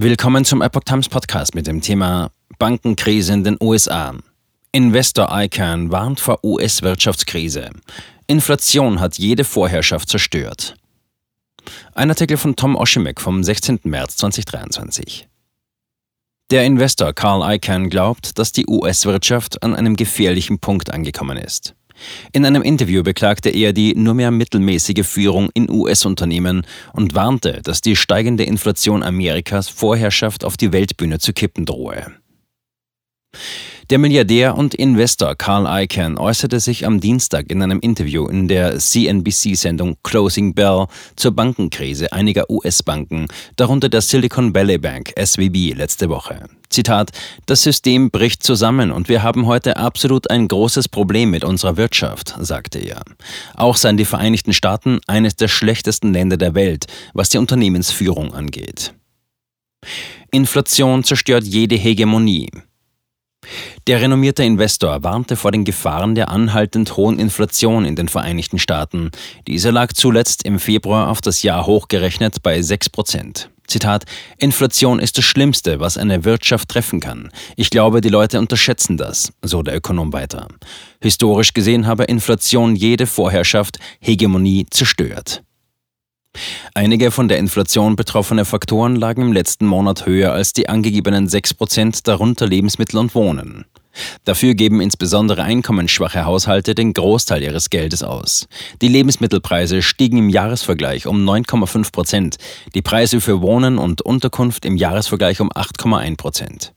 Willkommen zum Epoch Times Podcast mit dem Thema Bankenkrise in den USA. Investor ICANN warnt vor US-Wirtschaftskrise. Inflation hat jede Vorherrschaft zerstört. Ein Artikel von Tom Oshimek vom 16. März 2023. Der Investor Carl Icahn glaubt, dass die US-Wirtschaft an einem gefährlichen Punkt angekommen ist. In einem Interview beklagte er die nur mehr mittelmäßige Führung in US-Unternehmen und warnte, dass die steigende Inflation Amerikas Vorherrschaft auf die Weltbühne zu kippen drohe. Der Milliardär und Investor Carl Icahn äußerte sich am Dienstag in einem Interview in der CNBC-Sendung Closing Bell zur Bankenkrise einiger US-Banken, darunter der Silicon Valley Bank SVB letzte Woche. Zitat, das System bricht zusammen und wir haben heute absolut ein großes Problem mit unserer Wirtschaft, sagte er. Auch seien die Vereinigten Staaten eines der schlechtesten Länder der Welt, was die Unternehmensführung angeht. Inflation zerstört jede Hegemonie. Der renommierte Investor warnte vor den Gefahren der anhaltend hohen Inflation in den Vereinigten Staaten. Diese lag zuletzt im Februar auf das Jahr hochgerechnet bei 6 Prozent. Zitat, Inflation ist das Schlimmste, was eine Wirtschaft treffen kann. Ich glaube, die Leute unterschätzen das, so der Ökonom weiter. Historisch gesehen habe Inflation jede Vorherrschaft, Hegemonie zerstört. Einige von der Inflation betroffene Faktoren lagen im letzten Monat höher als die angegebenen 6%, darunter Lebensmittel und Wohnen. Dafür geben insbesondere einkommensschwache Haushalte den Großteil ihres Geldes aus. Die Lebensmittelpreise stiegen im Jahresvergleich um 9,5 Prozent, die Preise für Wohnen und Unterkunft im Jahresvergleich um 8,1 Prozent.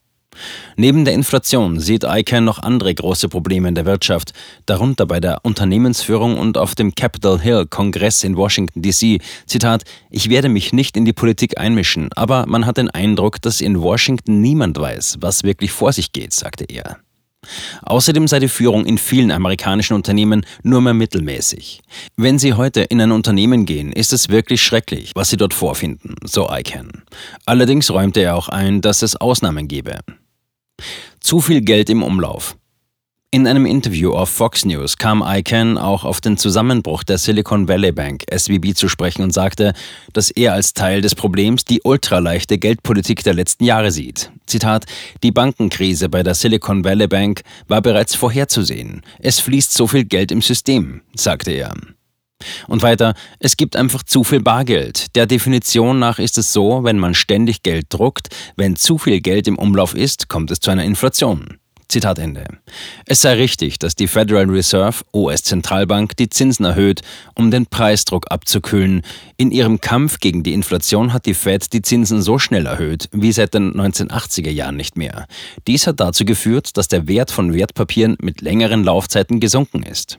Neben der Inflation sieht ICANN noch andere große Probleme in der Wirtschaft, darunter bei der Unternehmensführung und auf dem Capitol Hill Kongress in Washington DC. Zitat: Ich werde mich nicht in die Politik einmischen, aber man hat den Eindruck, dass in Washington niemand weiß, was wirklich vor sich geht, sagte er. Außerdem sei die Führung in vielen amerikanischen Unternehmen nur mehr mittelmäßig. Wenn Sie heute in ein Unternehmen gehen, ist es wirklich schrecklich, was Sie dort vorfinden, so ICANN. Allerdings räumte er auch ein, dass es Ausnahmen gebe. Zu viel Geld im Umlauf. In einem Interview auf Fox News kam ICANN auch auf den Zusammenbruch der Silicon Valley Bank SVB zu sprechen und sagte, dass er als Teil des Problems die ultraleichte Geldpolitik der letzten Jahre sieht. Zitat: Die Bankenkrise bei der Silicon Valley Bank war bereits vorherzusehen. Es fließt so viel Geld im System, sagte er. Und weiter, es gibt einfach zu viel Bargeld. Der Definition nach ist es so, wenn man ständig Geld druckt, wenn zu viel Geld im Umlauf ist, kommt es zu einer Inflation. Zitat Ende. Es sei richtig, dass die Federal Reserve, US-Zentralbank, die Zinsen erhöht, um den Preisdruck abzukühlen. In ihrem Kampf gegen die Inflation hat die Fed die Zinsen so schnell erhöht wie seit den 1980er Jahren nicht mehr. Dies hat dazu geführt, dass der Wert von Wertpapieren mit längeren Laufzeiten gesunken ist.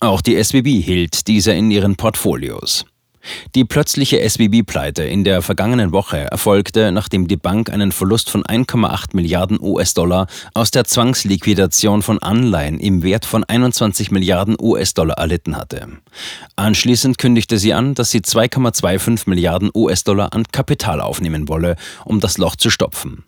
Auch die SWB hielt diese in ihren Portfolios. Die plötzliche SWB-Pleite in der vergangenen Woche erfolgte, nachdem die Bank einen Verlust von 1,8 Milliarden US-Dollar aus der Zwangsliquidation von Anleihen im Wert von 21 Milliarden US-Dollar erlitten hatte. Anschließend kündigte sie an, dass sie 2,25 Milliarden US-Dollar an Kapital aufnehmen wolle, um das Loch zu stopfen.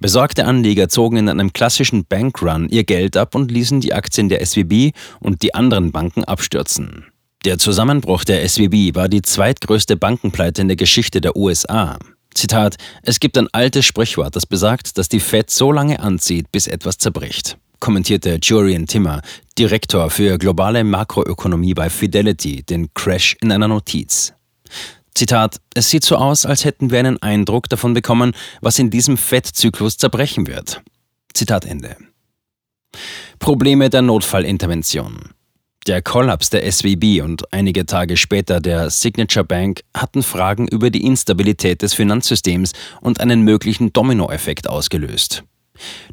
Besorgte Anleger zogen in einem klassischen Bankrun ihr Geld ab und ließen die Aktien der SWB und die anderen Banken abstürzen. Der Zusammenbruch der SWB war die zweitgrößte Bankenpleite in der Geschichte der USA. Zitat: Es gibt ein altes Sprichwort, das besagt, dass die Fed so lange anzieht, bis etwas zerbricht, kommentierte Julian Timmer, Direktor für globale Makroökonomie bei Fidelity, den Crash in einer Notiz. Zitat: Es sieht so aus, als hätten wir einen Eindruck davon bekommen, was in diesem Fed-Zyklus zerbrechen wird. Zitat Ende. Probleme der Notfallintervention. Der Kollaps der SWB und einige Tage später der Signature Bank hatten Fragen über die Instabilität des Finanzsystems und einen möglichen Dominoeffekt ausgelöst.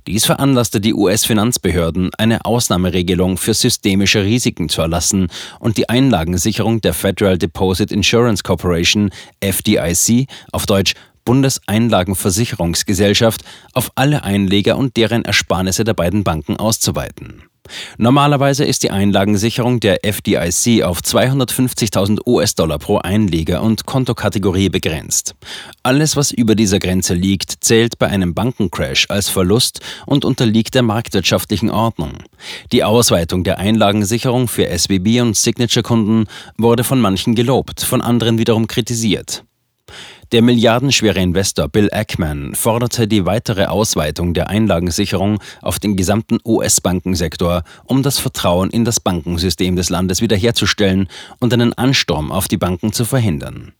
Dies veranlasste die US-Finanzbehörden, eine Ausnahmeregelung für systemische Risiken zu erlassen und die Einlagensicherung der Federal Deposit Insurance Corporation FDIC auf Deutsch Bundeseinlagenversicherungsgesellschaft auf alle Einleger und deren Ersparnisse der beiden Banken auszuweiten. Normalerweise ist die Einlagensicherung der FDIC auf 250.000 US-Dollar pro Einleger und Kontokategorie begrenzt. Alles, was über dieser Grenze liegt, zählt bei einem Bankencrash als Verlust und unterliegt der marktwirtschaftlichen Ordnung. Die Ausweitung der Einlagensicherung für SWB und Signature-Kunden wurde von manchen gelobt, von anderen wiederum kritisiert. Der milliardenschwere Investor Bill Ackman forderte die weitere Ausweitung der Einlagensicherung auf den gesamten US-Bankensektor, um das Vertrauen in das Bankensystem des Landes wiederherzustellen und einen Ansturm auf die Banken zu verhindern.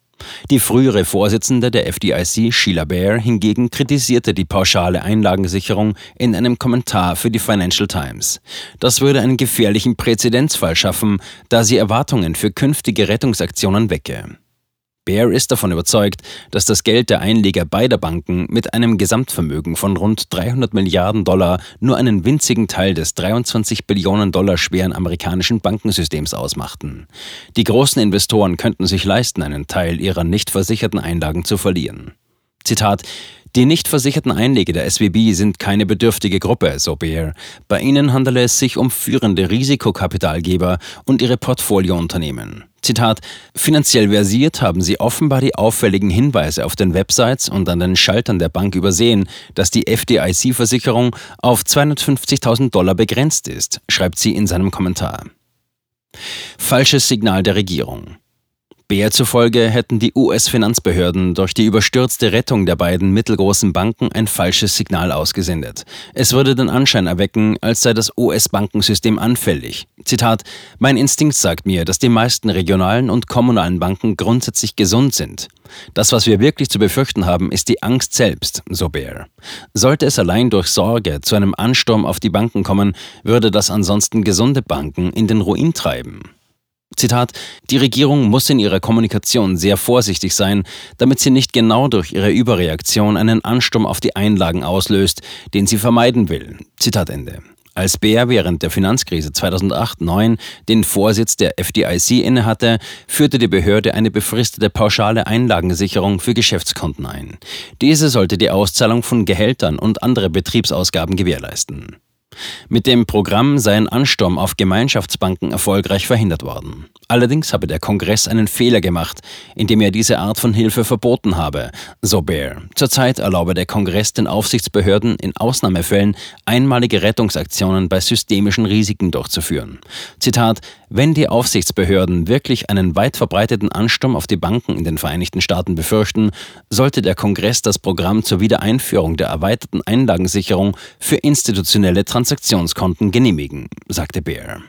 Die frühere Vorsitzende der FDIC, Sheila Bair, hingegen kritisierte die pauschale Einlagensicherung in einem Kommentar für die Financial Times. Das würde einen gefährlichen Präzedenzfall schaffen, da sie Erwartungen für künftige Rettungsaktionen wecke. Baer ist davon überzeugt, dass das Geld der Einleger beider Banken mit einem Gesamtvermögen von rund 300 Milliarden Dollar nur einen winzigen Teil des 23 Billionen Dollar schweren amerikanischen Bankensystems ausmachten. Die großen Investoren könnten sich leisten, einen Teil ihrer nicht versicherten Einlagen zu verlieren. Zitat die nicht versicherten Einleger der SWB sind keine bedürftige Gruppe, so Baer. Bei ihnen handele es sich um führende Risikokapitalgeber und ihre Portfoliounternehmen. Zitat, finanziell versiert haben sie offenbar die auffälligen Hinweise auf den Websites und an den Schaltern der Bank übersehen, dass die FDIC-Versicherung auf 250.000 Dollar begrenzt ist, schreibt sie in seinem Kommentar. Falsches Signal der Regierung. Bär zufolge hätten die US-Finanzbehörden durch die überstürzte Rettung der beiden mittelgroßen Banken ein falsches Signal ausgesendet. Es würde den Anschein erwecken, als sei das US-Bankensystem anfällig. Zitat: Mein Instinkt sagt mir, dass die meisten regionalen und kommunalen Banken grundsätzlich gesund sind. Das, was wir wirklich zu befürchten haben, ist die Angst selbst, so Baer. Sollte es allein durch Sorge zu einem Ansturm auf die Banken kommen, würde das ansonsten gesunde Banken in den Ruin treiben. Zitat, die Regierung muss in ihrer Kommunikation sehr vorsichtig sein, damit sie nicht genau durch ihre Überreaktion einen Ansturm auf die Einlagen auslöst, den sie vermeiden will. Zitat Ende. Als Bär während der Finanzkrise 2008-9 den Vorsitz der FDIC innehatte, führte die Behörde eine befristete pauschale Einlagensicherung für Geschäftskonten ein. Diese sollte die Auszahlung von Gehältern und andere Betriebsausgaben gewährleisten. Mit dem Programm sei ein Ansturm auf Gemeinschaftsbanken erfolgreich verhindert worden. Allerdings habe der Kongress einen Fehler gemacht, indem er diese Art von Hilfe verboten habe, so Baer. Zurzeit erlaube der Kongress den Aufsichtsbehörden in Ausnahmefällen einmalige Rettungsaktionen bei systemischen Risiken durchzuführen. Zitat: Wenn die Aufsichtsbehörden wirklich einen weit verbreiteten Ansturm auf die Banken in den Vereinigten Staaten befürchten, sollte der Kongress das Programm zur Wiedereinführung der erweiterten Einlagensicherung für institutionelle Transaktionskonten genehmigen, sagte Baer.